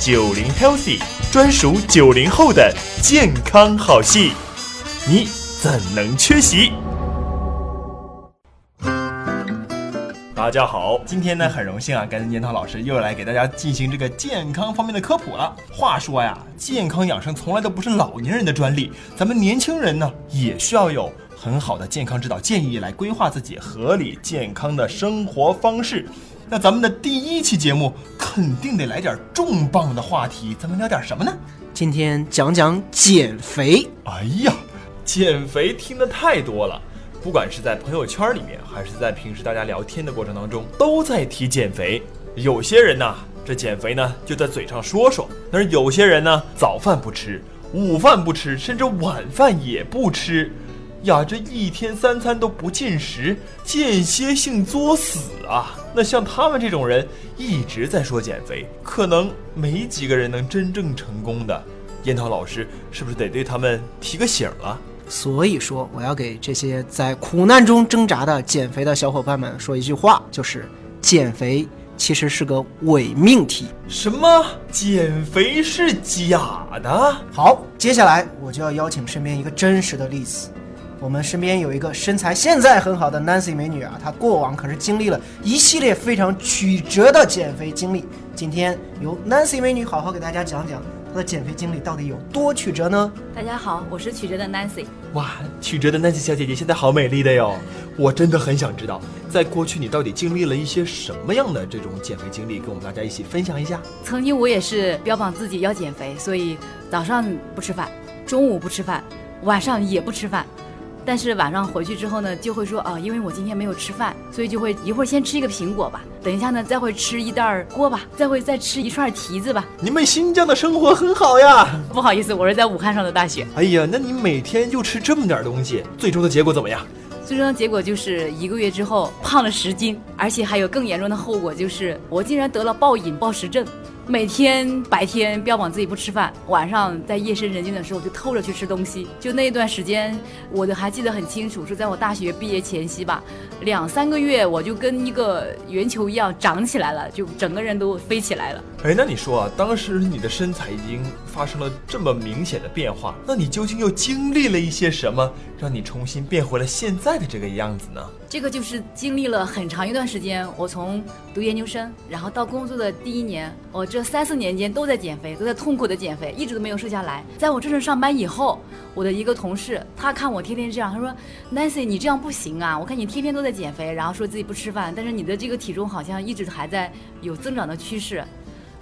九零 Healthy，专属九零后的健康好戏，你怎能缺席？大家好，今天呢很荣幸啊，跟烟涛老师又来给大家进行这个健康方面的科普了。话说呀，健康养生从来都不是老年人的专利，咱们年轻人呢也需要有很好的健康指导建议来规划自己合理健康的生活方式。那咱们的第一期节目肯定得来点重磅的话题，咱们聊点什么呢？今天讲讲减肥。哎呀，减肥听得太多了。不管是在朋友圈里面，还是在平时大家聊天的过程当中，都在提减肥。有些人呢，这减肥呢就在嘴上说说；但是有些人呢，早饭不吃，午饭不吃，甚至晚饭也不吃，呀，这一天三餐都不进食，间歇性作死啊！那像他们这种人一直在说减肥，可能没几个人能真正成功的。研讨老师是不是得对他们提个醒了？所以说，我要给这些在苦难中挣扎的减肥的小伙伴们说一句话，就是减肥其实是个伪命题。什么？减肥是假的？好，接下来我就要邀请身边一个真实的例子。我们身边有一个身材现在很好的 Nancy 美女啊，她过往可是经历了一系列非常曲折的减肥经历。今天由 Nancy 美女好好给大家讲讲。她的减肥经历到底有多曲折呢？大家好，我是曲折的 Nancy。哇，曲折的 Nancy 小姐姐现在好美丽的哟！我真的很想知道，在过去你到底经历了一些什么样的这种减肥经历，跟我们大家一起分享一下。曾经我也是标榜自己要减肥，所以早上不吃饭，中午不吃饭，晚上也不吃饭。但是晚上回去之后呢，就会说啊，因为我今天没有吃饭，所以就会一会儿先吃一个苹果吧，等一下呢再会吃一袋锅吧，再会再吃一串提子吧。你们新疆的生活很好呀。不好意思，我是在武汉上的大学。哎呀，那你每天就吃这么点东西，最终的结果怎么样？最终的结果就是一个月之后胖了十斤，而且还有更严重的后果，就是我竟然得了暴饮暴食症。每天白天标榜自己不吃饭，晚上在夜深人静的时候就偷着去吃东西。就那一段时间，我都还记得很清楚，是在我大学毕业前夕吧，两三个月我就跟一个圆球一样长起来了，就整个人都飞起来了。哎，那你说啊，当时你的身材已经发生了这么明显的变化，那你究竟又经历了一些什么，让你重新变回了现在的这个样子呢？这个就是经历了很长一段时间，我从读研究生，然后到工作的第一年，我这三四年间都在减肥，都在痛苦的减肥，一直都没有瘦下来。在我正式上班以后，我的一个同事，他看我天天这样，他说：“Nancy，你这样不行啊！我看你天天都在减肥，然后说自己不吃饭，但是你的这个体重好像一直还在有增长的趋势。”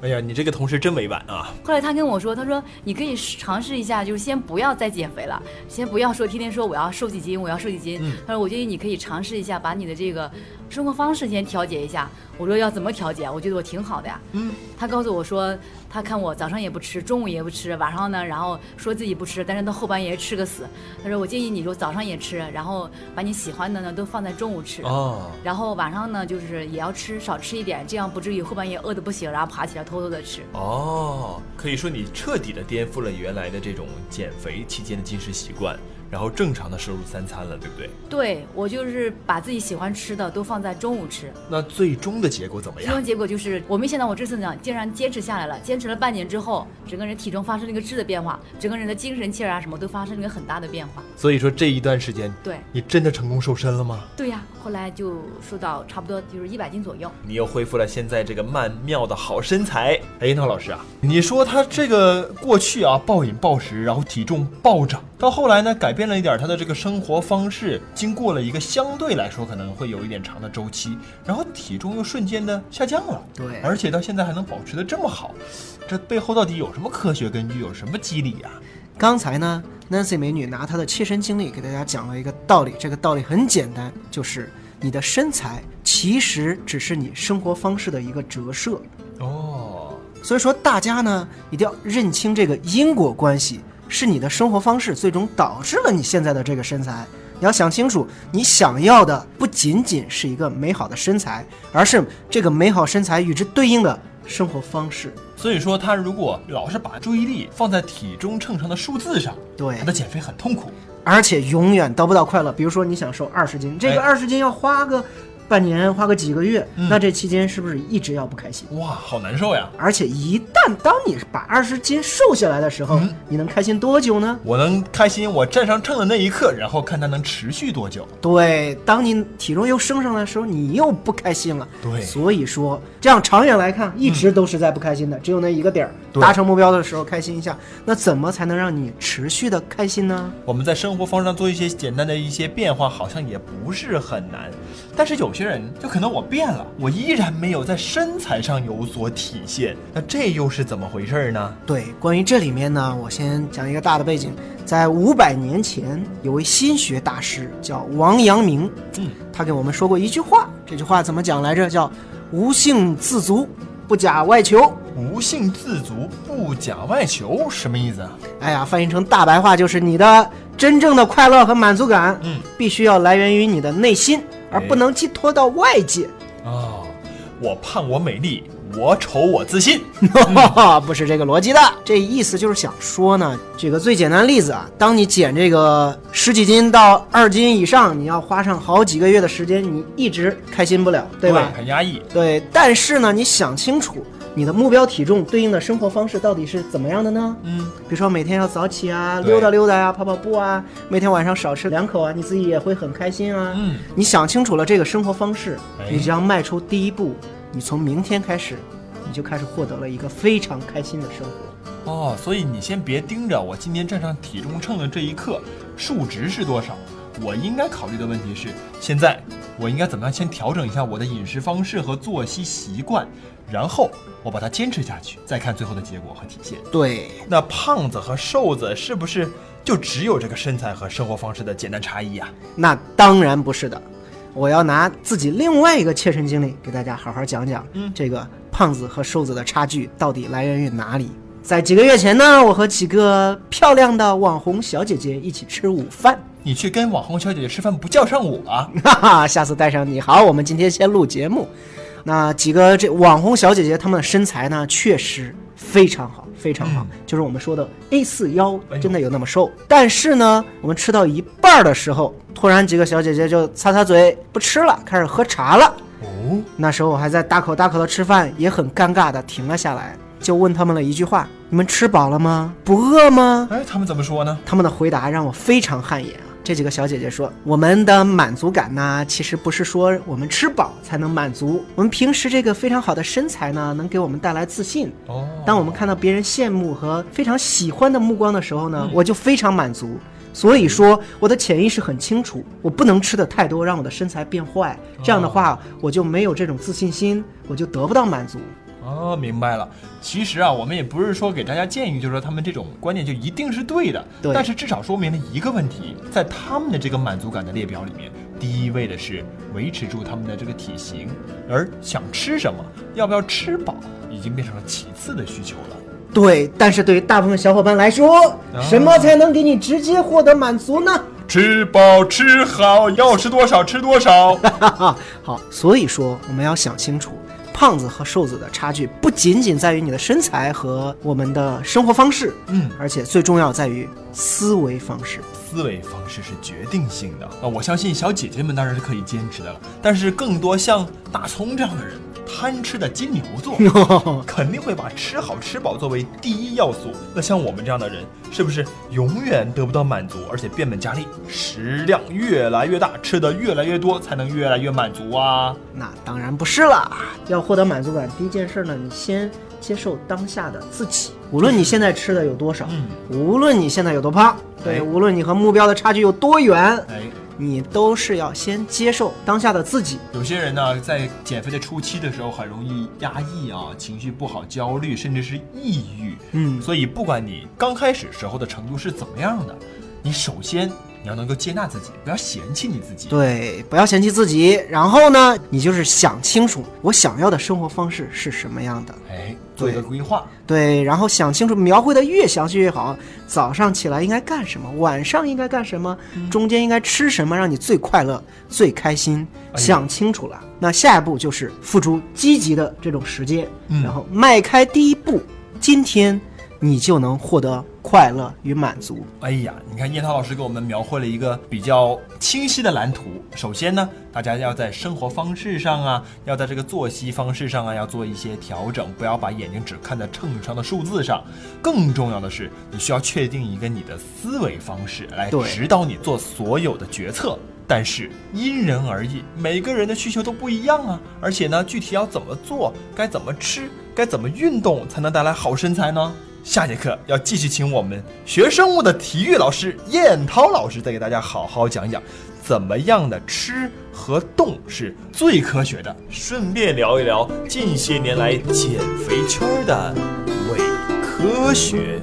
哎呀，你这个同事真委婉啊！后来他跟我说，他说你可以尝试一下，就是先不要再减肥了，先不要说天天说我要瘦几斤，我要瘦几斤。他说我建议你可以尝试一下，把你的这个生活方式先调节一下。我说要怎么调节？我觉得我挺好的呀。嗯，他告诉我说。他看我早上也不吃，中午也不吃，晚上呢，然后说自己不吃，但是到后半夜吃个死。他说我建议你说早上也吃，然后把你喜欢的呢都放在中午吃，哦，然后晚上呢就是也要吃，少吃一点，这样不至于后半夜饿得不行，然后爬起来偷偷的吃。哦，可以说你彻底的颠覆了原来的这种减肥期间的进食习惯。然后正常的摄入三餐了，对不对？对，我就是把自己喜欢吃的都放在中午吃。那最终的结果怎么样？最终结果就是，我没想到我这次呢，竟然坚持下来了。坚持了半年之后，整个人体重发生了一个质的变化，整个人的精神气儿啊什么都发生了一个很大的变化。所以说这一段时间，对你真的成功瘦身了吗？对呀，后来就瘦到差不多就是一百斤左右。你又恢复了现在这个曼妙的好身材。哎，那老师啊，你说他这个过去啊暴饮暴食，然后体重暴涨，到后来呢改变了一点他的这个。生活方式经过了一个相对来说可能会有一点长的周期，然后体重又瞬间的下降了。对，而且到现在还能保持的这么好，这背后到底有什么科学根据，有什么机理呀？刚才呢，Nancy 美女拿她的切身经历给大家讲了一个道理，这个道理很简单，就是你的身材其实只是你生活方式的一个折射。哦，所以说大家呢一定要认清这个因果关系。是你的生活方式最终导致了你现在的这个身材。你要想清楚，你想要的不仅仅是一个美好的身材，而是这个美好身材与之对应的生活方式。所以说，他如果老是把注意力放在体重秤上的数字上，对他的减肥很痛苦，而且永远得不到快乐。比如说，你想瘦二十斤，这个二十斤要花个半年，花个几个月，嗯那这期间是不是一直要不开心？哇，好难受呀！而且一旦当你把二十斤瘦下来的时候，嗯你能开心多久呢？我能开心，我站上秤的那一刻，然后看它能持续多久。对，当你体重又升上来的时候，你又不开心了。对所以说这样长远来看，一直都是在不开心的，只有那一个点儿，达成目标的时候开心一下。那怎么才能让你持续的开心呢？我们在生活方式上做一些简单的一些变化，好像也不是很难。但是有些人就可能我变了，我依然没有在身材上有所体现，那这又是怎么回事呢？对，关于这里面呢，我先讲一个大的背景。在五百年前，有位心学大师叫王阳明，嗯，他给我们说过一句话，这句话怎么讲来着？叫“无性自足，不假外求”。无性自足，不假外求，什么意思啊？哎呀，翻译成大白话就是你的真正的快乐和满足感，嗯，必须要来源于你的内心，而不能寄托到外界。哦，我胖我美丽，我丑我自信。不是这个逻辑的，这意思就是想说呢，举个最简单的例子啊，当你减这个十几斤到二斤以上，你要花上好几个月的时间，你一直开心不了，对吧？很压抑。对，但是呢，你想清楚，你的目标体重对应的生活方式到底是怎么样的呢？嗯，比如说每天要早起啊，溜达溜达呀、跑跑步啊，每天晚上少吃两口啊，你自己也会很开心啊。嗯，你想清楚了这个生活方式，哎你只要迈出第一步，你从明天开始，你就开始获得了一个非常开心的生活。哦，所以你先别盯着我今天站上体重秤的这一刻数值是多少，我应该考虑的问题是，现在我应该怎么样先调整一下我的饮食方式和作息习惯，然后我把它坚持下去，再看最后的结果和体现。对，那胖子和瘦子是不是就只有这个身材和生活方式的简单差异啊？那当然不是的。我要拿自己另外一个切身经历给大家好好讲讲，嗯这个胖子和瘦子的差距到底来源于哪里？在几个月前呢，我和几个漂亮的网红小姐姐一起吃午饭，你去跟网红小姐姐吃饭不叫上我啊？哈哈，下次带上你。好，我们今天先录节目。那几个这网红小姐姐，她们的身材呢，确实非常好，非常好，就是我们说的 A 四腰真的有那么瘦。但是呢，我们吃到一半儿的时候，突然几个小姐姐就擦擦嘴不吃了，开始喝茶了。哦，那时候我还在大口大口的吃饭，也很尴尬的停了下来，就问他们了一句话：“你们吃饱了吗？不饿吗哎，他们怎么说呢？？”他们的回答让我非常汗颜啊。这几个小姐姐说：“我们的满足感呢，其实不是说我们吃饱才能满足，我们平时这个非常好的身材呢，能给我们带来自信。哦，当我们看到别人羡慕和非常喜欢的目光的时候呢，我就非常满足。所以说，我的潜意识很清楚，我不能吃的太多，让我的身材变坏。这样的话，我就没有这种自信心，我就得不到满足。哦，明白了。其实啊，我们也不是说给大家建议，就是说他们这种观念就一定是对的。对但是至少说明了一个问题，在他们的这个满足感的列表里面，第一位的是维持住他们的这个体型，而想吃什么，要不要吃饱，已经变成了其次的需求了。对，但是对于大部分小伙伴来说，什么才能给你直接获得满足呢？吃饱吃好，要吃多少吃多少。哈哈，好，所以说我们要想清楚，胖子和瘦子的差距不仅仅在于你的身材和我们的生活方式，嗯，而且最重要在于思维方式。思维方式是决定性的啊！我相信小姐姐们当然是可以坚持的了，但是更多像大葱这样的人，贪吃的金牛座，肯定会把吃好吃饱作为第一要素。那像我们这样的人，是不是永远得不到满足，而且变本加厉，食量越来越大，吃的越来越多，才能越来越满足啊？那当然不是了。要获得满足感，第一件事呢，你先接受当下的自己。无论你现在吃的有多少，嗯，无论你现在有多胖，对，哎无论你和目标的差距有多远，哎，你都是要先接受当下的自己。有些人呢，在减肥的初期的时候，很容易压抑啊，情绪不好、焦虑，甚至是抑郁。嗯，所以，不管你刚开始时候的程度是怎么样的，你首先你要能够接纳自己，不要嫌弃你自己。对，不要嫌弃自己。然后呢，你就是想清楚我想要的生活方式是什么样的。哎，做一个规划。对，然后想清楚，描绘的越详细越好。早上起来应该干什么，晚上应该干什么，中间应该吃什么，让你最快乐、最开心。哎想清楚了，那下一步就是付出积极的这种时间，嗯然后迈开第一步。今天你就能获得快乐与满足。哎呀，你看叶涛老师给我们描绘了一个比较清晰的蓝图。首先呢，大家要在生活方式上啊，要在这个作息方式上啊，要做一些调整，不要把眼睛只看在秤上的数字上。更重要的是，你需要确定一个你的思维方式，来指导你做所有的决策。但是因人而异，每个人的需求都不一样啊。而且呢，具体要怎么做，该怎么吃，该怎么运动才能带来好身材呢？下节课要继续请我们学生物的体育老师燕涛老师再给大家好好讲讲，怎么样的吃和动是最科学的。顺便聊一聊近些年来减肥圈的伪科学。